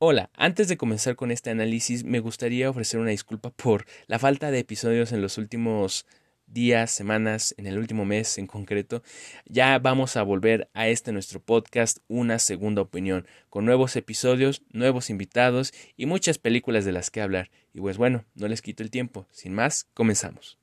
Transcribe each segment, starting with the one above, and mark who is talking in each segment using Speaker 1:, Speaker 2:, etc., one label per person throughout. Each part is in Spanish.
Speaker 1: Hola, antes de comenzar con este análisis me gustaría ofrecer una disculpa por la falta de episodios en los últimos días, semanas, en el último mes en concreto. Ya vamos a volver a este nuestro podcast, Una Segunda Opinión, con nuevos episodios, nuevos invitados y muchas películas de las que hablar. Y pues bueno, no les quito el tiempo. Sin más, comenzamos.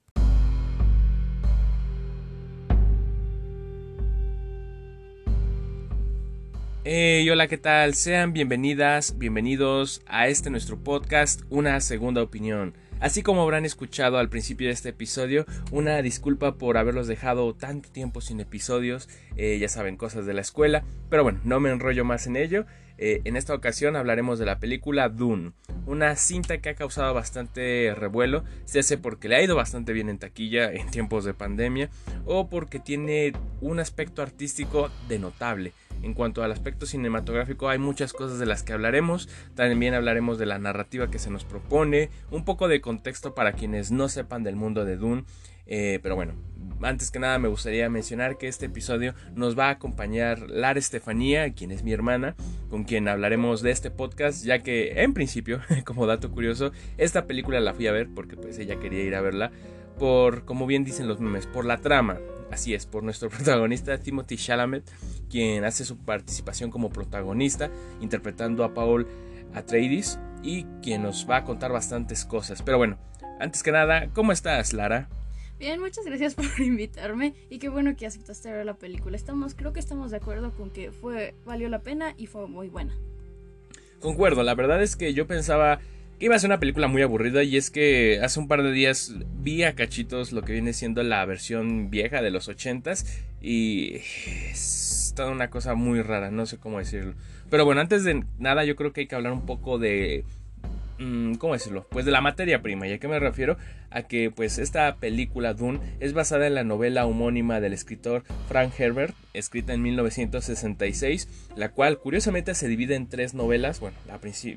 Speaker 1: Hola, ¿qué tal? Sean bienvenidas, bienvenidos a este nuestro podcast, Una Segunda Opinión. Así como habrán escuchado al principio de este episodio, una disculpa por haberlos dejado tanto tiempo sin episodios, eh, ya saben, cosas de la escuela, pero bueno, no me enrollo más en ello. Eh, en esta ocasión hablaremos de la película Dune, una cinta que ha causado bastante revuelo, se hace porque le ha ido bastante bien en taquilla en tiempos de pandemia o porque tiene un aspecto artístico de notable. En cuanto al aspecto cinematográfico hay muchas cosas de las que hablaremos, también hablaremos de la narrativa que se nos propone, un poco de contexto para quienes no sepan del mundo de Dune, eh, pero bueno, antes que nada me gustaría mencionar que este episodio nos va a acompañar Lara Estefanía, quien es mi hermana, con quien hablaremos de este podcast, ya que en principio, como dato curioso, esta película la fui a ver porque pues ella quería ir a verla por, como bien dicen los memes, por la trama. Así es, por nuestro protagonista Timothy Chalamet, quien hace su participación como protagonista, interpretando a Paul Atreides y quien nos va a contar bastantes cosas. Pero bueno, antes que nada, ¿cómo estás, Lara?
Speaker 2: Bien, muchas gracias por invitarme y qué bueno que aceptaste ver la película. Estamos, creo que estamos de acuerdo con que fue valió la pena y fue muy buena.
Speaker 1: Concuerdo, la verdad es que yo pensaba iba a ser una película muy aburrida y es que hace un par de días vi a cachitos lo que viene siendo la versión vieja de los ochentas y es toda una cosa muy rara, no sé cómo decirlo. Pero bueno, antes de nada yo creo que hay que hablar un poco de ¿cómo decirlo? Pues de la materia prima. ¿Y a qué me refiero? A que pues esta película Dune es basada en la novela homónima del escritor Frank Herbert, escrita en 1966, la cual curiosamente se divide en tres novelas. Bueno,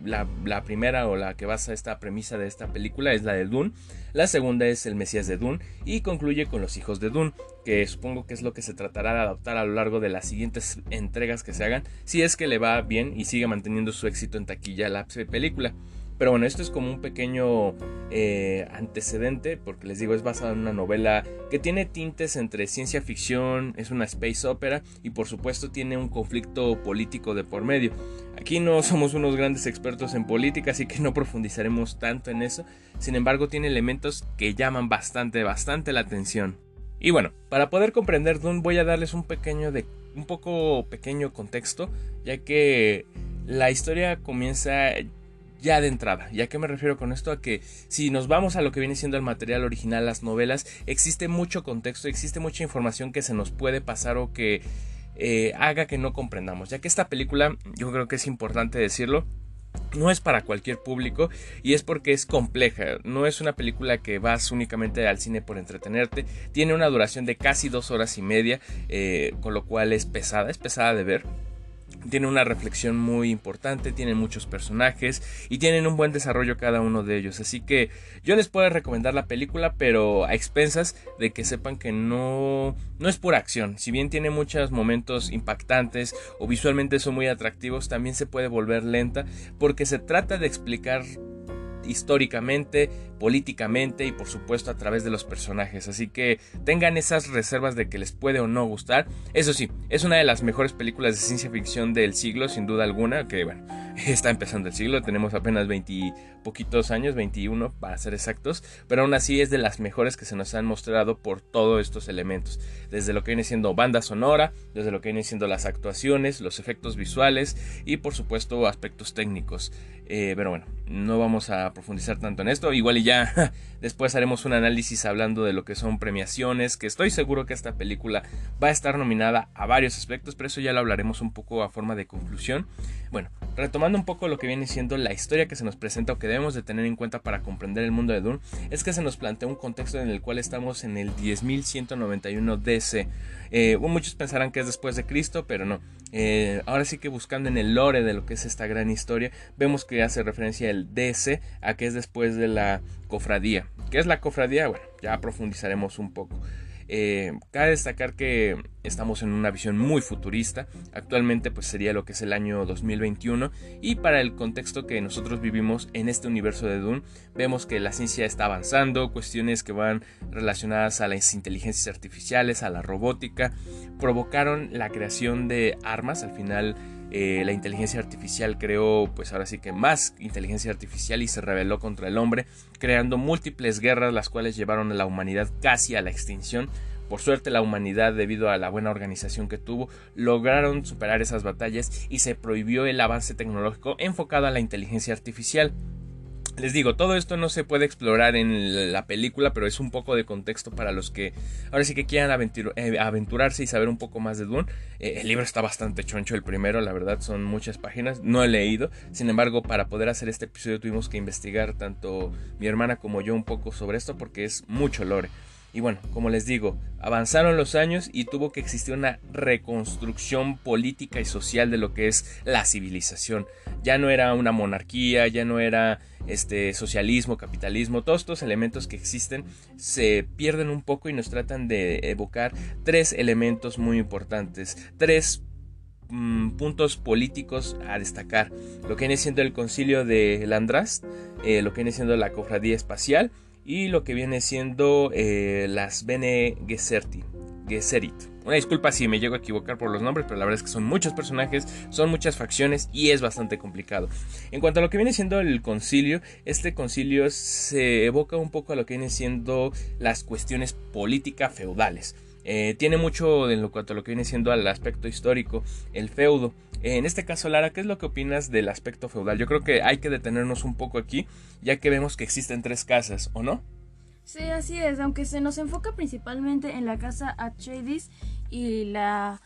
Speaker 1: la, la primera o la que basa esta premisa de esta película es la de Dune, la segunda es El Mesías de Dune y concluye con Los Hijos de Dune, que supongo que es lo que se tratará de adaptar a lo largo de las siguientes entregas que se hagan, si es que le va bien y sigue manteniendo su éxito en taquilla la película. Pero bueno, esto es como un pequeño eh, antecedente, porque les digo, es basado en una novela que tiene tintes entre ciencia ficción, es una space opera y por supuesto tiene un conflicto político de por medio. Aquí no somos unos grandes expertos en política, así que no profundizaremos tanto en eso. Sin embargo, tiene elementos que llaman bastante, bastante la atención. Y bueno, para poder comprender Dune voy a darles un pequeño de un poco pequeño contexto, ya que la historia comienza ya de entrada. ¿Y a qué me refiero con esto? A que si nos vamos a lo que viene siendo el material original, las novelas, existe mucho contexto, existe mucha información que se nos puede pasar o que eh, haga que no comprendamos. Ya que esta película, yo creo que es importante decirlo, no es para cualquier público y es porque es compleja. No es una película que vas únicamente al cine por entretenerte. Tiene una duración de casi dos horas y media, eh, con lo cual es pesada, es pesada de ver tiene una reflexión muy importante, tienen muchos personajes y tienen un buen desarrollo cada uno de ellos. Así que yo les puedo recomendar la película, pero a expensas de que sepan que no, no es pura acción. Si bien tiene muchos momentos impactantes o visualmente son muy atractivos, también se puede volver lenta porque se trata de explicar históricamente, políticamente y por supuesto a través de los personajes. Así que tengan esas reservas de que les puede o no gustar. Eso sí, es una de las mejores películas de ciencia ficción del siglo, sin duda alguna, que bueno, está empezando el siglo, tenemos apenas 20 poquitos años, 21 para ser exactos, pero aún así es de las mejores que se nos han mostrado por todos estos elementos, desde lo que viene siendo banda sonora, desde lo que viene siendo las actuaciones, los efectos visuales y por supuesto aspectos técnicos. Eh, pero bueno, no vamos a profundizar tanto en esto. Igual y ya después haremos un análisis hablando de lo que son premiaciones, que estoy seguro que esta película va a estar nominada a varios aspectos, pero eso ya lo hablaremos un poco a forma de conclusión. Bueno, retomando un poco lo que viene siendo la historia que se nos presenta o que debemos de tener en cuenta para comprender el mundo de Dune, es que se nos plantea un contexto en el cual estamos en el 10.191 DC. Eh, muchos pensarán que es después de Cristo, pero no. Eh, ahora sí que buscando en el lore de lo que es esta gran historia, vemos que hace referencia el DC a que es después de la cofradía. ¿Qué es la cofradía? Bueno, ya profundizaremos un poco. Eh, cabe destacar que estamos en una visión muy futurista. Actualmente pues sería lo que es el año 2021 y para el contexto que nosotros vivimos en este universo de Dune vemos que la ciencia está avanzando, cuestiones que van relacionadas a las inteligencias artificiales, a la robótica, provocaron la creación de armas al final eh, la inteligencia artificial creó, pues ahora sí que más inteligencia artificial y se rebeló contra el hombre, creando múltiples guerras, las cuales llevaron a la humanidad casi a la extinción. Por suerte la humanidad, debido a la buena organización que tuvo, lograron superar esas batallas y se prohibió el avance tecnológico enfocado a la inteligencia artificial. Les digo, todo esto no se puede explorar en la película, pero es un poco de contexto para los que ahora sí que quieran eh, aventurarse y saber un poco más de Dune. Eh, el libro está bastante choncho, el primero, la verdad son muchas páginas, no he leído. Sin embargo, para poder hacer este episodio tuvimos que investigar tanto mi hermana como yo un poco sobre esto porque es mucho lore. Y bueno, como les digo, avanzaron los años y tuvo que existir una reconstrucción política y social de lo que es la civilización. Ya no era una monarquía, ya no era este socialismo, capitalismo, todos estos elementos que existen se pierden un poco y nos tratan de evocar tres elementos muy importantes, tres mm, puntos políticos a destacar. Lo que viene siendo el concilio de Landrast, eh, lo que viene siendo la cofradía espacial y lo que viene siendo eh, las Bene Gesserit. Una disculpa si me llego a equivocar por los nombres, pero la verdad es que son muchos personajes, son muchas facciones y es bastante complicado. En cuanto a lo que viene siendo el concilio, este concilio se evoca un poco a lo que viene siendo las cuestiones políticas feudales. Eh, tiene mucho en lo cuanto a lo que viene siendo al aspecto histórico, el feudo. En este caso, Lara, ¿qué es lo que opinas del aspecto feudal? Yo creo que hay que detenernos un poco aquí, ya que vemos que existen tres casas, ¿o no?
Speaker 2: Sí, así es, aunque se nos enfoca principalmente en la casa Atreides y la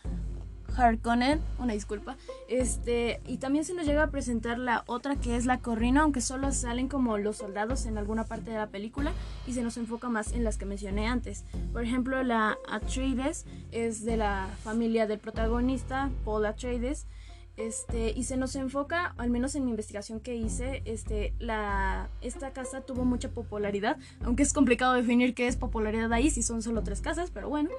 Speaker 2: Harkonnen, una disculpa, este, y también se nos llega a presentar la otra que es la Corrina, aunque solo salen como los soldados en alguna parte de la película y se nos enfoca más en las que mencioné antes. Por ejemplo, la Atreides es de la familia del protagonista, Paul Atreides, este, y se nos enfoca, al menos en mi investigación que hice, este, la, esta casa tuvo mucha popularidad, aunque es complicado definir qué es popularidad ahí si son solo tres casas, pero bueno.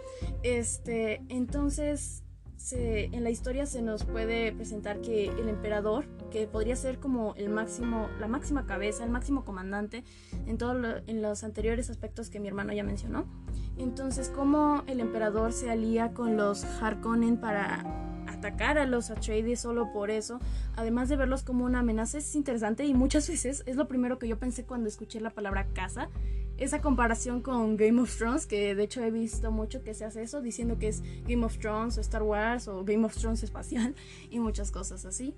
Speaker 2: Este, entonces, en la historia se nos puede presentar que el emperador, que podría ser como el máximo, la máxima cabeza, el máximo comandante en todos en los anteriores aspectos que mi hermano ya mencionó. Entonces, cómo el emperador se alía con los Harkonnen para atacar a los Atreides solo por eso, además de verlos como una amenaza, es interesante y muchas veces es lo primero que yo pensé cuando escuché la palabra casa. Esa comparación con Game of Thrones, que de hecho he visto mucho que se hace eso, diciendo que es Game of Thrones o Star Wars o Game of Thrones espacial y muchas cosas así.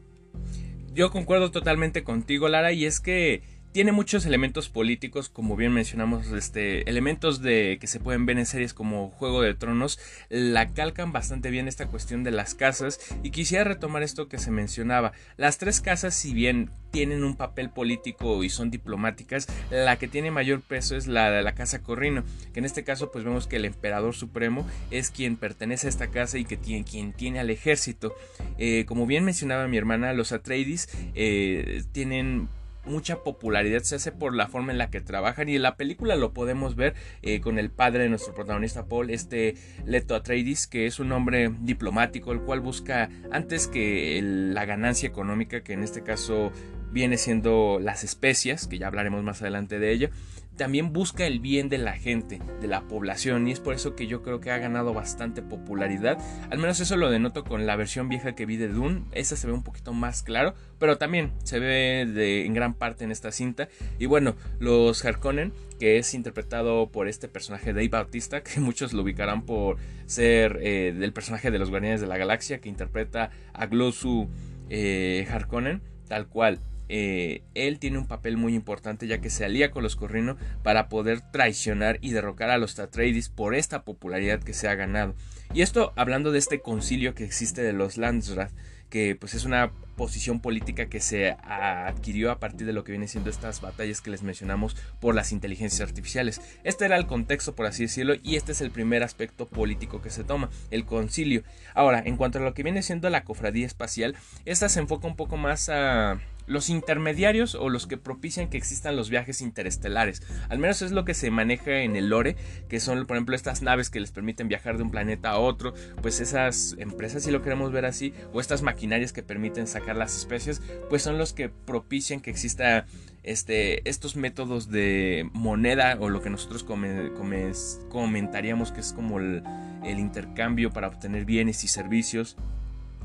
Speaker 1: Yo concuerdo totalmente contigo, Lara, y es que tiene muchos elementos políticos, como bien mencionamos, este, elementos de que se pueden ver en series como Juego de Tronos, la calcan bastante bien esta cuestión de las casas y quisiera retomar esto que se mencionaba. Las tres casas, si bien tienen un papel político y son diplomáticas, la que tiene mayor peso es la de la casa Corrino, que en este caso pues vemos que el emperador supremo es quien pertenece a esta casa y que tiene, quien tiene al ejército. Eh, como bien mencionaba mi hermana, los Atreides eh, tienen mucha popularidad se hace por la forma en la que trabajan y en la película lo podemos ver eh, con el padre de nuestro protagonista Paul, este Leto Atreides, que es un hombre diplomático, el cual busca antes que la ganancia económica, que en este caso viene siendo las especias, que ya hablaremos más adelante de ello, también busca el bien de la gente, de la población, y es por eso que yo creo que ha ganado bastante popularidad. Al menos eso lo denoto con la versión vieja que vi de Dune, esa se ve un poquito más claro, pero también se ve de, en gran parte en esta cinta. Y bueno, los Harkonnen, que es interpretado por este personaje Dave Bautista, que muchos lo ubicarán por ser eh, del personaje de los Guardianes de la Galaxia, que interpreta a Glossu eh, Harkonnen, tal cual eh, él tiene un papel muy importante ya que se alía con los Corrino para poder traicionar y derrocar a los Tatreides por esta popularidad que se ha ganado. Y esto hablando de este concilio que existe de los Landsrath, que pues es una posición política que se adquirió a partir de lo que viene siendo estas batallas que les mencionamos por las inteligencias artificiales. Este era el contexto, por así decirlo, y este es el primer aspecto político que se toma, el concilio. Ahora, en cuanto a lo que viene siendo la cofradía espacial, esta se enfoca un poco más a los intermediarios o los que propician que existan los viajes interestelares. Al menos es lo que se maneja en el lore, que son por ejemplo estas naves que les permiten viajar de un planeta a otro, pues esas empresas si lo queremos ver así, o estas maquinarias que permiten sacar las especies, pues son los que propician que exista este, estos métodos de moneda o lo que nosotros comentaríamos que es como el intercambio para obtener bienes y servicios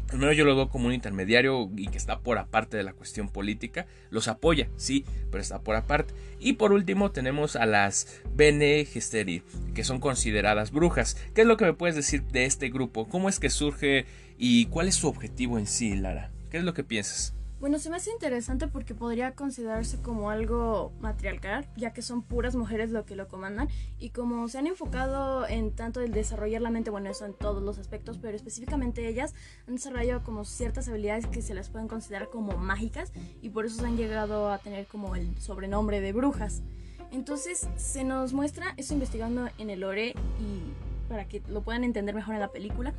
Speaker 1: Primero yo lo veo como un intermediario y que está por aparte de la cuestión política. Los apoya, sí, pero está por aparte. Y por último tenemos a las Bene Gesteri, que son consideradas brujas. ¿Qué es lo que me puedes decir de este grupo? ¿Cómo es que surge y cuál es su objetivo en sí, Lara? ¿Qué es lo que piensas?
Speaker 2: Bueno, se me hace interesante porque podría considerarse como algo matriarcal, ya que son puras mujeres lo que lo comandan, y como se han enfocado en tanto el desarrollar la mente, bueno, eso en todos los aspectos, pero específicamente ellas han desarrollado como ciertas habilidades que se las pueden considerar como mágicas, y por eso se han llegado a tener como el sobrenombre de brujas. Entonces se nos muestra eso investigando en el lore y para que lo puedan entender mejor en la película,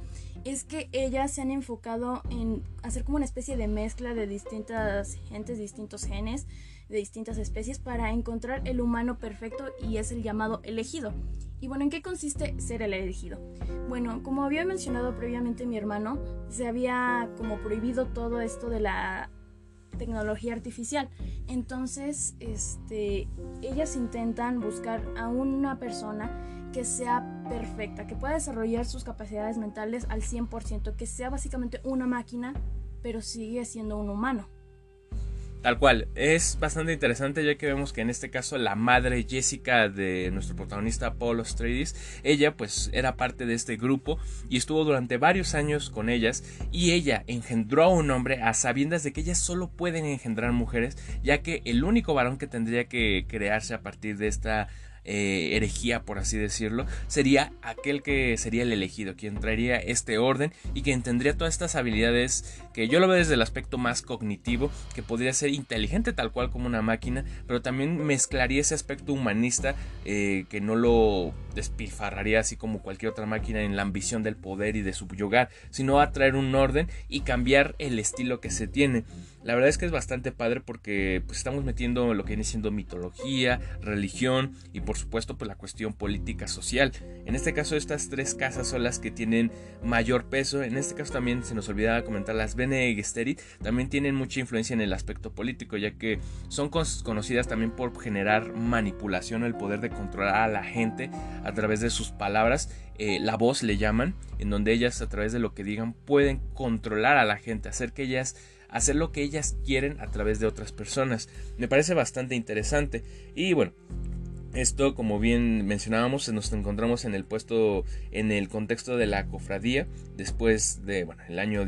Speaker 2: es que ellas se han enfocado en hacer como una especie de mezcla de distintas gentes, distintos genes, de distintas especies para encontrar el humano perfecto y es el llamado elegido. Y bueno, ¿en qué consiste ser el elegido? Bueno, como había mencionado previamente mi hermano, se había como prohibido todo esto de la tecnología artificial. Entonces, este, ellas intentan buscar a una persona que sea perfecta, que pueda desarrollar sus capacidades mentales al 100%, que sea básicamente una máquina, pero sigue siendo un humano.
Speaker 1: Tal cual, es bastante interesante ya que vemos que en este caso la madre Jessica de nuestro protagonista Paul Stradis, ella pues era parte de este grupo y estuvo durante varios años con ellas y ella engendró a un hombre a sabiendas de que ellas solo pueden engendrar mujeres ya que el único varón que tendría que crearse a partir de esta eh, herejía, por así decirlo, sería aquel que sería el elegido, quien traería este orden y quien tendría todas estas habilidades que yo lo veo desde el aspecto más cognitivo, que podría ser inteligente tal cual como una máquina, pero también mezclaría ese aspecto humanista eh, que no lo despilfarraría así como cualquier otra máquina en la ambición del poder y de subyugar, sino a traer un orden y cambiar el estilo que se tiene. La verdad es que es bastante padre porque pues, estamos metiendo lo que viene siendo mitología, religión y por supuesto pues, la cuestión política social. En este caso estas tres casas son las que tienen mayor peso. En este caso también se nos olvidaba comentar las Bene Gesserit también tienen mucha influencia en el aspecto político ya que son conocidas también por generar manipulación, el poder de controlar a la gente a través de sus palabras. Eh, la voz le llaman, en donde ellas a través de lo que digan pueden controlar a la gente, hacer que ellas hacer lo que ellas quieren a través de otras personas. Me parece bastante interesante. Y bueno, esto, como bien mencionábamos, nos encontramos en el puesto, en el contexto de la cofradía, después de, el año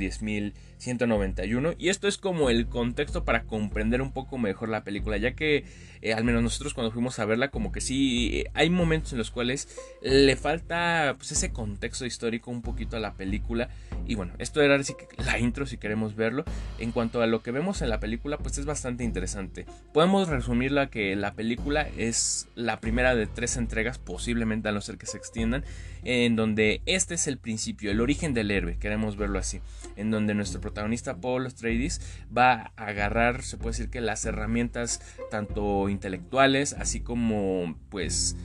Speaker 1: 10.191. Y esto es como el contexto para comprender un poco mejor la película, ya que eh, al menos nosotros cuando fuimos a verla, como que sí, eh, hay momentos en los cuales le falta pues, ese contexto histórico un poquito a la película. Y bueno, esto era así la intro si queremos verlo. En cuanto a lo que vemos en la película, pues es bastante interesante. Podemos resumirla que la película es la primera de tres entregas, posiblemente a no ser que se extiendan, en donde este es el principio, el origen del héroe, queremos verlo así, en donde nuestro protagonista Paul Atreides va a agarrar, se puede decir que las herramientas tanto intelectuales, así como pues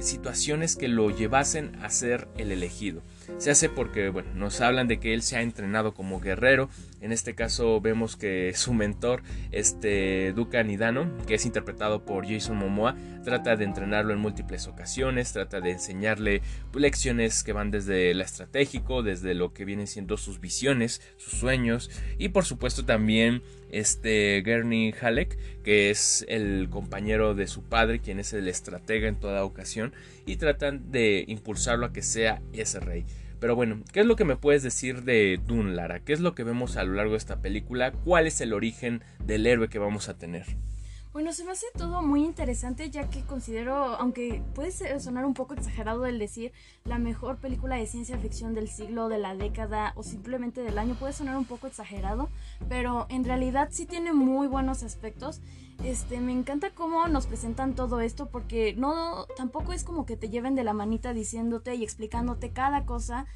Speaker 1: situaciones que lo llevasen a ser el elegido. Se hace porque, bueno, nos hablan de que él se ha entrenado como guerrero. En este caso vemos que su mentor, este Duca Nidano, que es interpretado por Jason Momoa, trata de entrenarlo en múltiples ocasiones, trata de enseñarle lecciones que van desde lo estratégico, desde lo que vienen siendo sus visiones, sus sueños y por supuesto también este Gurney Halleck, que es el compañero de su padre, quien es el estratega en toda ocasión, y tratan de impulsarlo a que sea ese rey. Pero bueno, ¿qué es lo que me puedes decir de Dune, Lara? ¿Qué es lo que vemos a lo largo de esta película? ¿Cuál es el origen del héroe que vamos a tener?
Speaker 2: Bueno, se me hace todo muy interesante ya que considero, aunque puede sonar un poco exagerado el decir la mejor película de ciencia ficción del siglo, de la década o simplemente del año, puede sonar un poco exagerado, pero en realidad sí tiene muy buenos aspectos. Este, me encanta cómo nos presentan todo esto porque no tampoco es como que te lleven de la manita diciéndote y explicándote cada cosa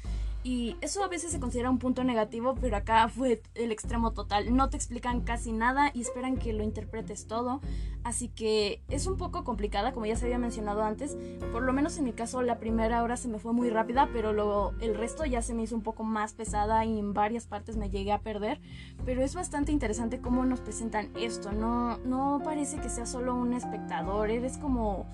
Speaker 2: Y eso a veces se considera un punto negativo, pero acá fue el extremo total. No te explican casi nada y esperan que lo interpretes todo. Así que es un poco complicada, como ya se había mencionado antes. Por lo menos en mi caso, la primera hora se me fue muy rápida, pero luego el resto ya se me hizo un poco más pesada y en varias partes me llegué a perder. Pero es bastante interesante cómo nos presentan esto. No, no parece que sea solo un espectador, eres como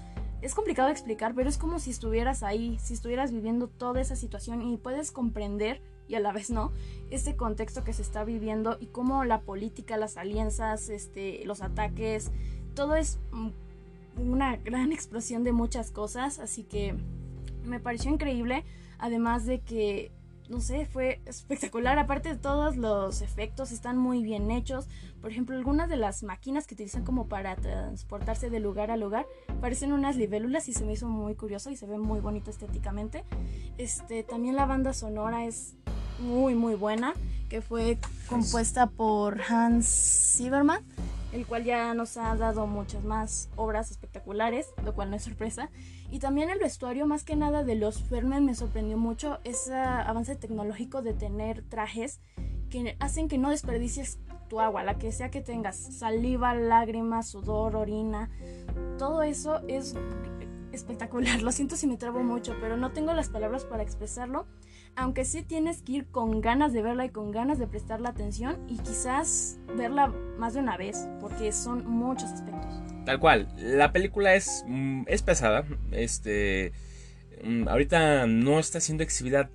Speaker 2: es complicado explicar, pero es como si estuvieras ahí, si estuvieras viviendo toda esa situación y puedes comprender y a la vez no, este contexto que se está viviendo y cómo la política, las alianzas, este, los ataques, todo es una gran explosión de muchas cosas, así que me pareció increíble, además de que no sé, fue espectacular. Aparte de todos los efectos, están muy bien hechos. Por ejemplo, algunas de las máquinas que utilizan como para transportarse de lugar a lugar parecen unas libélulas y se me hizo muy curioso y se ve muy bonito estéticamente. Este, también la banda sonora es muy muy buena, que fue compuesta por Hans Zimmerman el cual ya nos ha dado muchas más obras espectaculares, lo cual no es sorpresa. Y también el vestuario, más que nada de los Fermen, me sorprendió mucho ese avance tecnológico de tener trajes que hacen que no desperdicies tu agua, la que sea que tengas, saliva, lágrimas, sudor, orina, todo eso es espectacular. Lo siento si me trabo mucho, pero no tengo las palabras para expresarlo aunque sí tienes que ir con ganas de verla y con ganas de prestarle atención y quizás verla más de una vez, porque son muchos aspectos.
Speaker 1: Tal cual, la película es, mm, es pesada, este, mm, ahorita no está siendo exhibida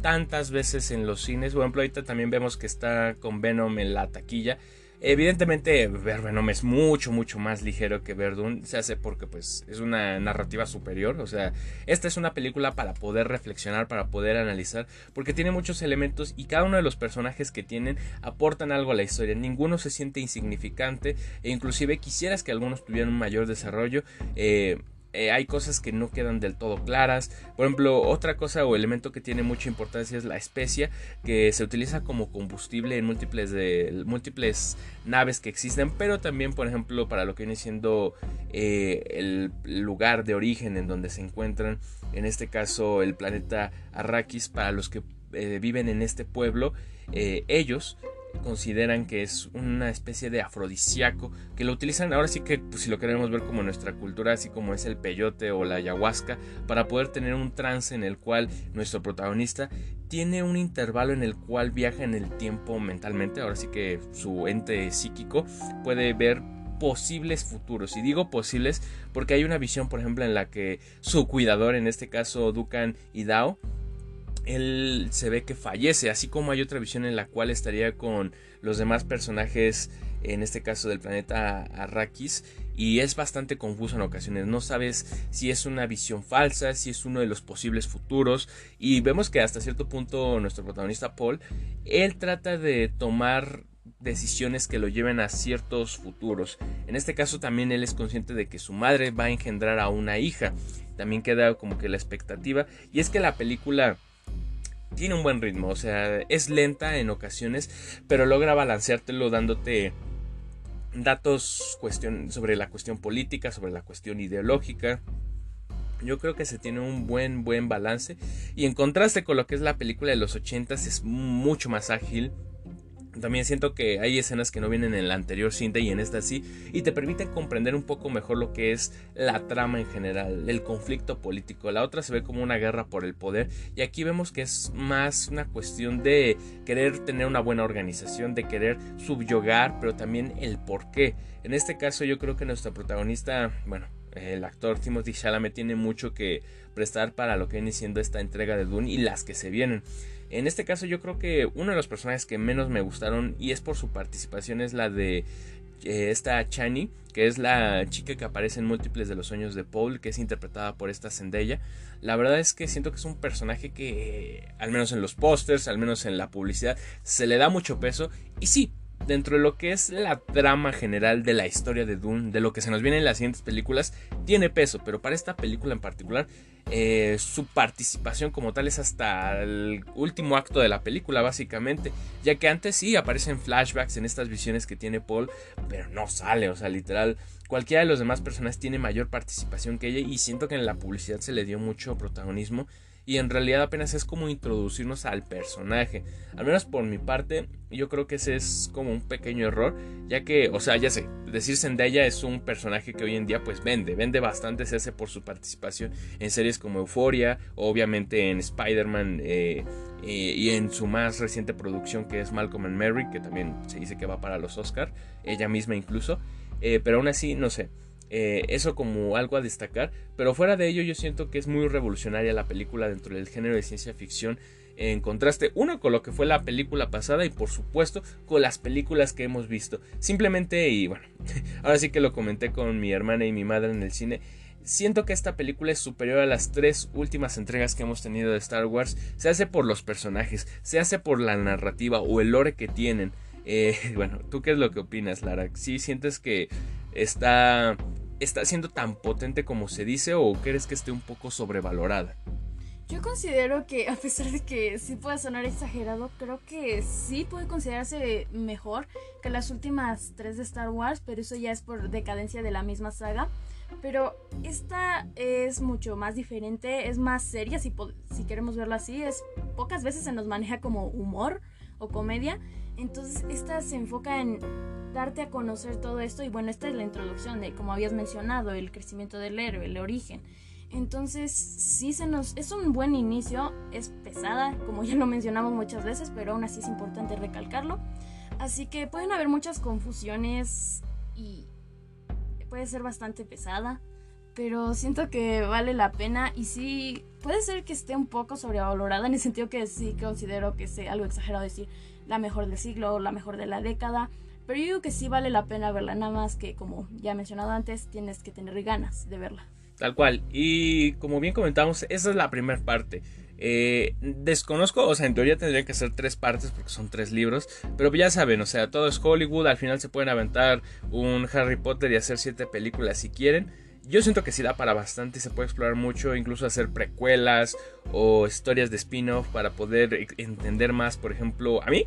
Speaker 1: tantas veces en los cines, por ejemplo ahorita también vemos que está con Venom en la taquilla, Evidentemente, ver Venom es mucho, mucho más ligero que Verdun. Se hace porque pues es una narrativa superior. O sea, esta es una película para poder reflexionar, para poder analizar. Porque tiene muchos elementos y cada uno de los personajes que tienen aportan algo a la historia. Ninguno se siente insignificante. E inclusive quisieras que algunos tuvieran un mayor desarrollo. Eh, eh, hay cosas que no quedan del todo claras. Por ejemplo, otra cosa o elemento que tiene mucha importancia es la especia, que se utiliza como combustible en múltiples, de, múltiples naves que existen, pero también, por ejemplo, para lo que viene siendo eh, el lugar de origen en donde se encuentran, en este caso el planeta Arrakis, para los que eh, viven en este pueblo, ellos consideran que es una especie de afrodisíaco que lo utilizan ahora sí que pues, si lo queremos ver como nuestra cultura así como es el peyote o la ayahuasca para poder tener un trance en el cual nuestro protagonista tiene un intervalo en el cual viaja en el tiempo mentalmente ahora sí que su ente psíquico puede ver posibles futuros. Y digo posibles porque hay una visión, por ejemplo, en la que su cuidador, en este caso Dukan Idao, él se ve que fallece, así como hay otra visión en la cual estaría con los demás personajes, en este caso del planeta Arrakis, y es bastante confuso en ocasiones, no sabes si es una visión falsa, si es uno de los posibles futuros, y vemos que hasta cierto punto nuestro protagonista Paul, él trata de tomar decisiones que lo lleven a ciertos futuros. En este caso también él es consciente de que su madre va a engendrar a una hija. También queda como que la expectativa. Y es que la película tiene un buen ritmo, o sea, es lenta en ocasiones, pero logra balanceártelo dándote datos sobre la cuestión política, sobre la cuestión ideológica. Yo creo que se tiene un buen buen balance y en contraste con lo que es la película de los 80 es mucho más ágil, también siento que hay escenas que no vienen en la anterior cinta y en esta sí, y te permiten comprender un poco mejor lo que es la trama en general, el conflicto político. La otra se ve como una guerra por el poder, y aquí vemos que es más una cuestión de querer tener una buena organización, de querer subyugar, pero también el por qué. En este caso, yo creo que nuestro protagonista, bueno, el actor Timothy Chalamet tiene mucho que prestar para lo que viene siendo esta entrega de Dune y las que se vienen. En este caso yo creo que uno de los personajes que menos me gustaron y es por su participación es la de eh, esta Chani, que es la chica que aparece en múltiples de los sueños de Paul, que es interpretada por esta Zendaya. La verdad es que siento que es un personaje que, al menos en los pósters, al menos en la publicidad, se le da mucho peso. Y sí, dentro de lo que es la trama general de la historia de Dune, de lo que se nos viene en las siguientes películas, tiene peso, pero para esta película en particular, eh, su participación como tal es hasta el último acto de la película, básicamente, ya que antes sí aparecen flashbacks en estas visiones que tiene Paul, pero no sale, o sea, literal, cualquiera de los demás personas tiene mayor participación que ella y siento que en la publicidad se le dio mucho protagonismo y en realidad apenas es como introducirnos al personaje. Al menos por mi parte, yo creo que ese es como un pequeño error, ya que, o sea, ya sé, decir Zendaya es un personaje que hoy en día pues vende, vende bastante, se hace por su participación en series como Euphoria, obviamente en Spider-Man eh, y en su más reciente producción que es Malcolm and Mary, que también se dice que va para los Oscar, ella misma incluso, eh, pero aún así, no sé. Eso como algo a destacar, pero fuera de ello yo siento que es muy revolucionaria la película dentro del género de ciencia ficción en contraste uno con lo que fue la película pasada y por supuesto con las películas que hemos visto. Simplemente y bueno, ahora sí que lo comenté con mi hermana y mi madre en el cine. Siento que esta película es superior a las tres últimas entregas que hemos tenido de Star Wars. Se hace por los personajes, se hace por la narrativa o el lore que tienen. Eh, bueno, ¿tú qué es lo que opinas, Lara? ¿Sí sientes que está, está siendo tan potente como se dice o crees que esté un poco sobrevalorada?
Speaker 2: Yo considero que, a pesar de que sí puede sonar exagerado, creo que sí puede considerarse mejor que las últimas tres de Star Wars, pero eso ya es por decadencia de la misma saga. Pero esta es mucho más diferente, es más seria, si, si queremos verlo así. Es, pocas veces se nos maneja como humor o comedia. Entonces esta se enfoca en darte a conocer todo esto y bueno, esta es la introducción de, como habías mencionado, el crecimiento del héroe, el origen. Entonces, sí se nos es un buen inicio, es pesada, como ya lo mencionamos muchas veces, pero aún así es importante recalcarlo. Así que pueden haber muchas confusiones y puede ser bastante pesada, pero siento que vale la pena y sí puede ser que esté un poco sobrevalorada en el sentido que sí considero que sea algo exagerado decir la mejor del siglo o la mejor de la década, pero yo digo que sí vale la pena verla, nada más que como ya he mencionado antes, tienes que tener ganas de verla.
Speaker 1: Tal cual. Y como bien comentamos, esa es la primera parte. Eh, desconozco, o sea, en teoría tendrían que ser tres partes porque son tres libros, pero ya saben, o sea, todo es Hollywood, al final se pueden aventar un Harry Potter y hacer siete películas si quieren. Yo siento que sí da para bastante, se puede explorar mucho, incluso hacer precuelas o historias de spin-off para poder entender más, por ejemplo, a mí,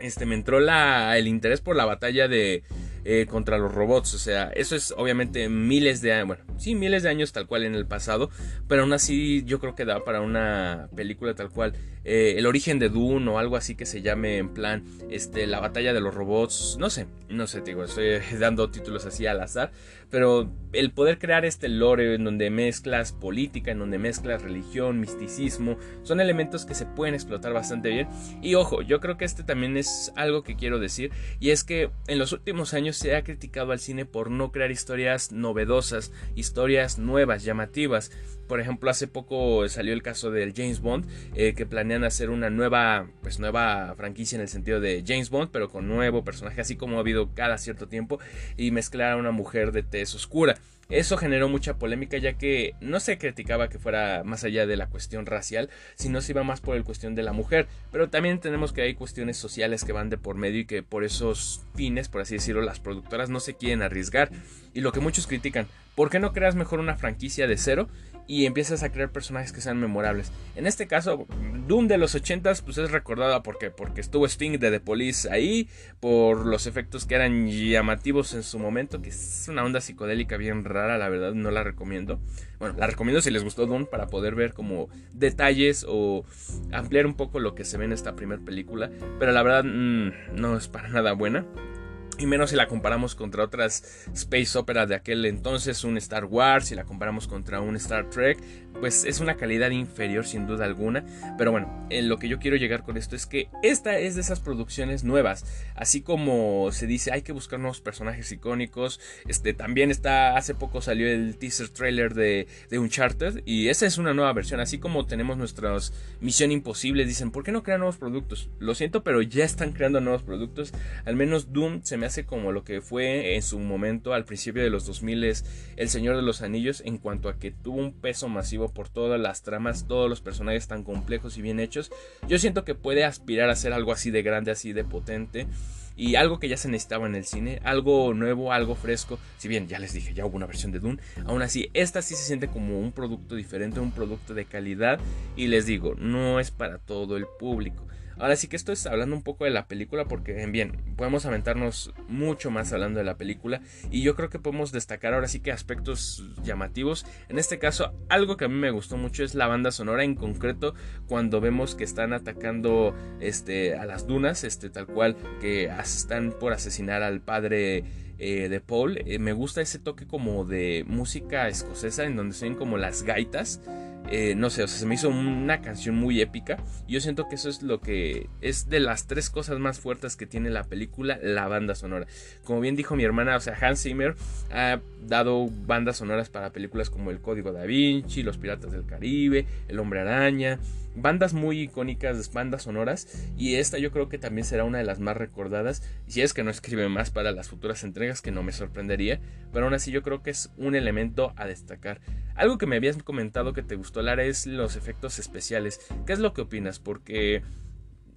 Speaker 1: este, me entró la, el interés por la batalla de eh, contra los robots. O sea, eso es obviamente miles de años, bueno, sí, miles de años tal cual en el pasado, pero aún así yo creo que da para una película tal cual. Eh, el origen de Dune o algo así que se llame en plan, este, la batalla de los robots, no sé, no sé, digo, estoy dando títulos así al azar, pero el poder crear este lore en donde mezclas política, en donde mezclas religión, misticismo, son elementos que se pueden explotar bastante bien. Y ojo, yo creo que este también es algo que quiero decir, y es que en los últimos años se ha criticado al cine por no crear historias novedosas, historias nuevas, llamativas. Por ejemplo, hace poco salió el caso del James Bond, eh, que planean hacer una nueva, pues nueva franquicia en el sentido de James Bond, pero con nuevo personaje, así como ha habido cada cierto tiempo, y mezclar a una mujer de tez oscura. Eso generó mucha polémica ya que no se criticaba que fuera más allá de la cuestión racial, sino se iba más por el cuestión de la mujer. Pero también tenemos que hay cuestiones sociales que van de por medio y que por esos fines, por así decirlo, las productoras no se quieren arriesgar. Y lo que muchos critican, ¿por qué no creas mejor una franquicia de cero y empiezas a crear personajes que sean memorables. En este caso, Doom de los 80s pues es recordada porque, porque estuvo Sting de The Police ahí, por los efectos que eran llamativos en su momento, que es una onda psicodélica bien rara, la verdad no la recomiendo. Bueno, la recomiendo si les gustó Doom para poder ver como detalles o ampliar un poco lo que se ve en esta primera película, pero la verdad mm, no es para nada buena. Y menos si la comparamos contra otras space opera de aquel entonces, un Star Wars, si la comparamos contra un Star Trek, pues es una calidad inferior sin duda alguna. Pero bueno, en lo que yo quiero llegar con esto es que esta es de esas producciones nuevas. Así como se dice, hay que buscar nuevos personajes icónicos. Este también está, hace poco salió el teaser trailer de, de Uncharted. Y esa es una nueva versión. Así como tenemos nuestras Misión Imposible, dicen, ¿por qué no crean nuevos productos? Lo siento, pero ya están creando nuevos productos. Al menos Doom se me hace como lo que fue en su momento al principio de los 2000 El Señor de los Anillos en cuanto a que tuvo un peso masivo por todas las tramas, todos los personajes tan complejos y bien hechos. Yo siento que puede aspirar a ser algo así de grande, así de potente. Y algo que ya se necesitaba en el cine, algo nuevo, algo fresco. Si bien ya les dije, ya hubo una versión de Dune, aún así, esta sí se siente como un producto diferente, un producto de calidad. Y les digo, no es para todo el público. Ahora sí que esto es hablando un poco de la película porque bien, podemos aventarnos mucho más hablando de la película y yo creo que podemos destacar ahora sí que aspectos llamativos. En este caso, algo que a mí me gustó mucho es la banda sonora en concreto cuando vemos que están atacando este a las dunas, este tal cual que están por asesinar al padre eh, de Paul. Eh, me gusta ese toque como de música escocesa en donde se ven como las gaitas. Eh, no sé, o sea, se me hizo una canción muy épica. Yo siento que eso es lo que es de las tres cosas más fuertes que tiene la película, la banda sonora. Como bien dijo mi hermana, o sea, Hans Zimmer ha dado bandas sonoras para películas como El Código da Vinci, Los Piratas del Caribe, El Hombre Araña, bandas muy icónicas, bandas sonoras, y esta yo creo que también será una de las más recordadas, si es que no escribe más para las futuras entregas, que no me sorprendería, pero aún así yo creo que es un elemento a destacar. Algo que me habías comentado que te gustó, Lara, es los efectos especiales. ¿Qué es lo que opinas? Porque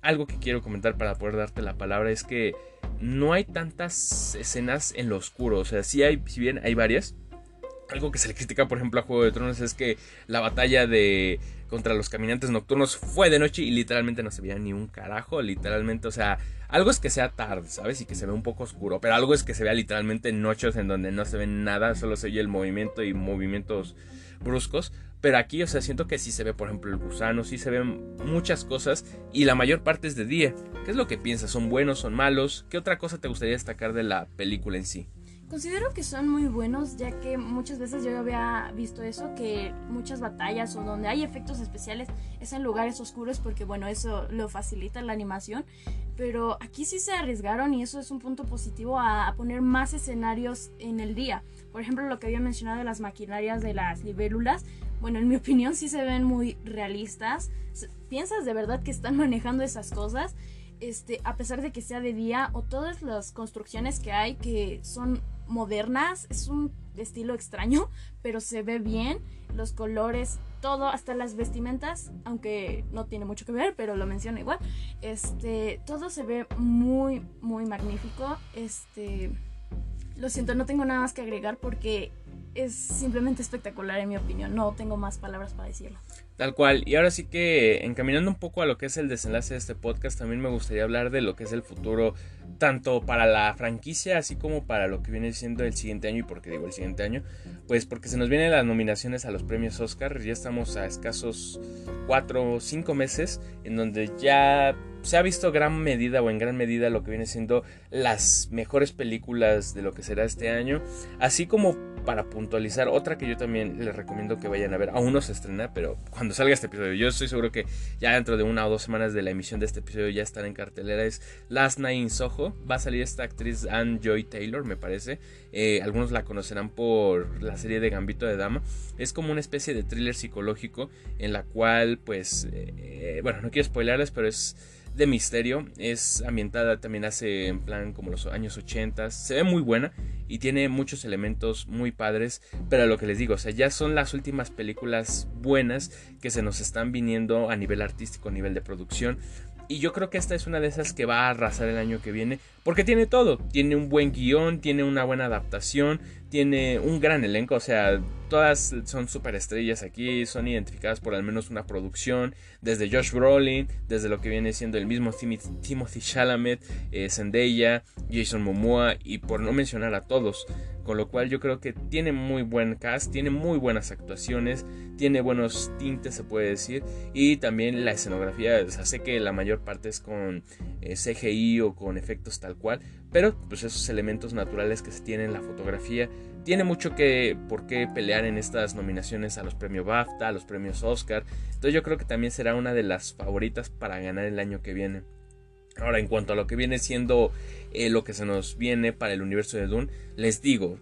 Speaker 1: algo que quiero comentar para poder darte la palabra es que no hay tantas escenas en lo oscuro, o sea, sí hay, si bien hay varias, algo que se le critica, por ejemplo, a Juego de Tronos es que la batalla de contra los caminantes nocturnos fue de noche y literalmente no se veía ni un carajo, literalmente, o sea, algo es que sea tarde, ¿sabes? Y que se ve un poco oscuro, pero algo es que se vea literalmente noches en donde no se ve nada, solo se oye el movimiento y movimientos bruscos. Pero aquí, o sea, siento que sí se ve, por ejemplo, el gusano, sí se ven muchas cosas y la mayor parte es de día. ¿Qué es lo que piensas? ¿Son buenos? ¿Son malos? ¿Qué otra cosa te gustaría destacar de la película en sí?
Speaker 2: Considero que son muy buenos ya que muchas veces yo había visto eso, que muchas batallas o donde hay efectos especiales es en lugares oscuros porque bueno, eso lo facilita la animación, pero aquí sí se arriesgaron y eso es un punto positivo a, poner más escenarios en el día. Por ejemplo, lo que había mencionado de las maquinarias de las libélulas, bueno, en mi opinión sí se ven muy realistas. ¿Piensas de verdad que están manejando esas cosas? Este, a pesar de que sea de día o todas las construcciones que hay que son modernas, es un estilo extraño, pero se ve bien, los colores, todo, hasta las vestimentas, aunque no tiene mucho que ver, pero lo menciono igual. Este, todo se ve muy muy magnífico. Este, lo siento, no tengo nada más que agregar porque es simplemente espectacular en mi opinión, no tengo más palabras para decirlo.
Speaker 1: Tal cual. Y ahora sí que encaminando un poco a lo que es el desenlace de este podcast, también me gustaría hablar de lo que es el futuro, tanto para la franquicia, así como para lo que viene siendo el siguiente año. ¿Y por qué digo el siguiente año? Pues porque se nos vienen las nominaciones a los premios Oscar. Ya estamos a escasos 4 o 5 meses en donde ya se ha visto gran medida o en gran medida lo que viene siendo las mejores películas de lo que será este año, así como para puntualizar otra que yo también les recomiendo que vayan a ver, aún no se estrena, pero cuando salga este episodio, yo estoy seguro que ya dentro de una o dos semanas de la emisión de este episodio ya estará en cartelera, es Last Night in Soho, va a salir esta actriz Anne Joy Taylor, me parece, eh, algunos la conocerán por la serie de Gambito de Dama, es como una especie de thriller psicológico en la cual pues, eh, bueno, no quiero spoilerles, pero es de misterio. Es ambientada también hace en plan como los años 80. Se ve muy buena y tiene muchos elementos muy padres. Pero lo que les digo, o sea, ya son las últimas películas buenas que se nos están viniendo a nivel artístico, a nivel de producción. Y yo creo que esta es una de esas que va a arrasar el año que viene. Porque tiene todo. Tiene un buen guion, tiene una buena adaptación, tiene un gran elenco. O sea, todas son super estrellas aquí. Son identificadas por al menos una producción. Desde Josh Brolin, desde lo que viene siendo el mismo Timothy Chalamet, eh, Zendaya, Jason Momoa. Y por no mencionar a todos. Con lo cual yo creo que tiene muy buen cast, tiene muy buenas actuaciones, tiene buenos tintes se puede decir. Y también la escenografía, o sea, sé que la mayor parte es con eh, CGI o con efectos tal cual. Pero pues esos elementos naturales que se tienen en la fotografía tiene mucho que por qué pelear en estas nominaciones a los premios BAFTA, a los premios Oscar. Entonces yo creo que también será una de las favoritas para ganar el año que viene. Ahora, en cuanto a lo que viene siendo eh, lo que se nos viene para el universo de Dune, les digo,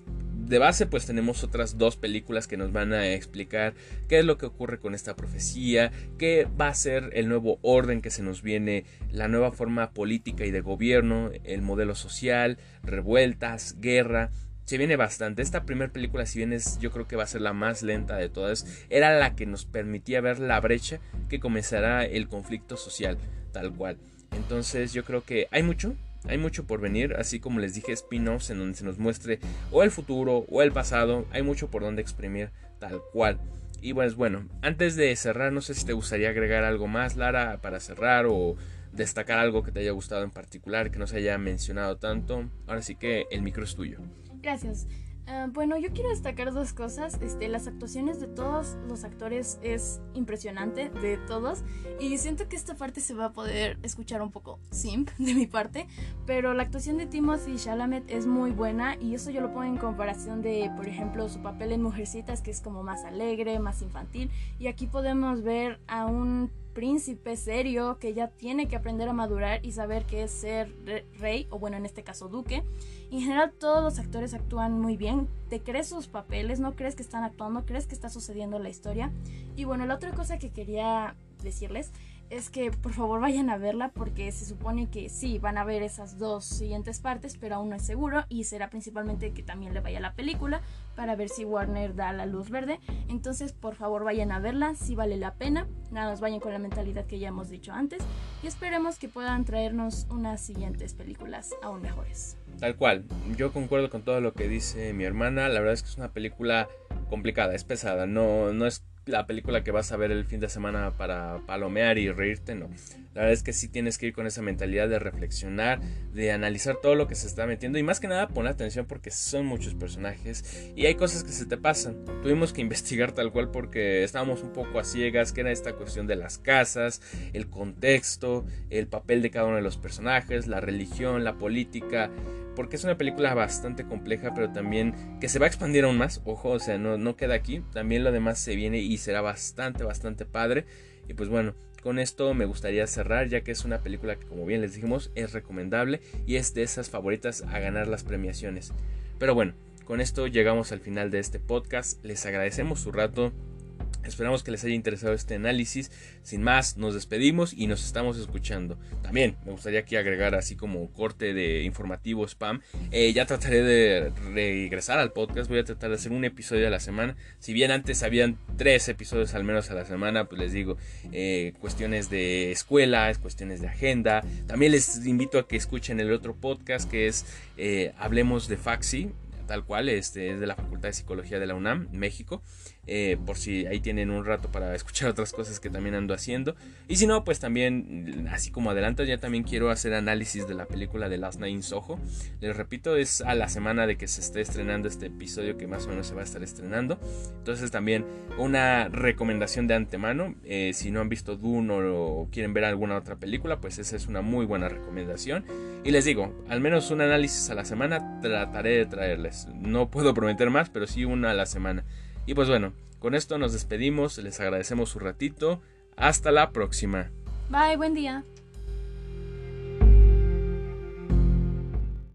Speaker 1: de base pues tenemos otras dos películas que nos van a explicar qué es lo que ocurre con esta profecía, qué va a ser el nuevo orden que se nos viene, la nueva forma política y de gobierno, el modelo social, revueltas, guerra. Se viene bastante. Esta primera película, si bien es, yo creo que va a ser la más lenta de todas, era la que nos permitía ver la brecha que comenzará el conflicto social, tal cual. Entonces yo creo que hay mucho, hay mucho por venir, así como les dije, spin-offs en donde se nos muestre o el futuro o el pasado, hay mucho por donde exprimir tal cual. Y pues bueno, antes de cerrar, no sé si te gustaría agregar algo más, Lara, para cerrar o destacar algo que te haya gustado en particular, que no se haya mencionado tanto. Ahora sí que el micro es tuyo.
Speaker 2: Gracias. Ah, bueno, yo quiero destacar dos cosas. Este, las actuaciones de todos los actores es impresionante, de todos. Y siento que esta parte se va a poder escuchar un poco simp de mi parte. Pero la actuación de Timothy Chalamet es muy buena. Y eso yo lo pongo en comparación de, por ejemplo, su papel en Mujercitas, que es como más alegre, más infantil. Y aquí podemos ver a un príncipe serio que ya tiene que aprender a madurar y saber qué es ser rey, o bueno, en este caso duque. en general todos los actores actúan muy bien, te crees sus papeles, no crees que están actuando, crees que está sucediendo la historia. Y bueno, la otra cosa que quería decirles es que por favor vayan a verla porque se supone que sí, van a ver esas dos siguientes partes, pero aún no es seguro y será principalmente que también le vaya la película para ver si Warner da la luz verde. Entonces por favor vayan a verla, si vale la pena, nada más vayan con la mentalidad que ya hemos dicho antes y esperemos que puedan traernos unas siguientes películas aún mejores.
Speaker 1: Tal cual, yo concuerdo con todo lo que dice mi hermana, la verdad es que es una película complicada, es pesada, no, no es la película que vas a ver el fin de semana para palomear y reírte, no. La verdad es que sí tienes que ir con esa mentalidad de reflexionar, de analizar todo lo que se está metiendo y más que nada poner atención porque son muchos personajes y hay cosas que se te pasan. Tuvimos que investigar tal cual porque estábamos un poco a ciegas, que era esta cuestión de las casas, el contexto, el papel de cada uno de los personajes, la religión, la política porque es una película bastante compleja, pero también que se va a expandir aún más, ojo, o sea, no, no queda aquí, también lo demás se viene y será bastante, bastante padre. Y pues bueno, con esto me gustaría cerrar, ya que es una película que, como bien les dijimos, es recomendable y es de esas favoritas a ganar las premiaciones. Pero bueno, con esto llegamos al final de este podcast, les agradecemos su rato. Esperamos que les haya interesado este análisis. Sin más, nos despedimos y nos estamos escuchando. También me gustaría aquí agregar así como corte de informativo spam. Eh, ya trataré de regresar al podcast. Voy a tratar de hacer un episodio a la semana. Si bien antes habían tres episodios al menos a la semana, pues les digo, eh, cuestiones de escuela, cuestiones de agenda. También les invito a que escuchen el otro podcast que es eh, Hablemos de Faxi tal cual, este es de la Facultad de Psicología de la UNAM, México. Eh, por si ahí tienen un rato para escuchar otras cosas que también ando haciendo. Y si no, pues también, así como adelanto, ya también quiero hacer análisis de la película de Last Night in Soho. Les repito, es a la semana de que se esté estrenando este episodio que más o menos se va a estar estrenando. Entonces también una recomendación de antemano. Eh, si no han visto Dune o quieren ver alguna otra película, pues esa es una muy buena recomendación. Y les digo, al menos un análisis a la semana trataré de traerles. No puedo prometer más, pero sí una a la semana. Y pues bueno, con esto nos despedimos, les agradecemos su ratito. Hasta la próxima.
Speaker 2: Bye, buen día.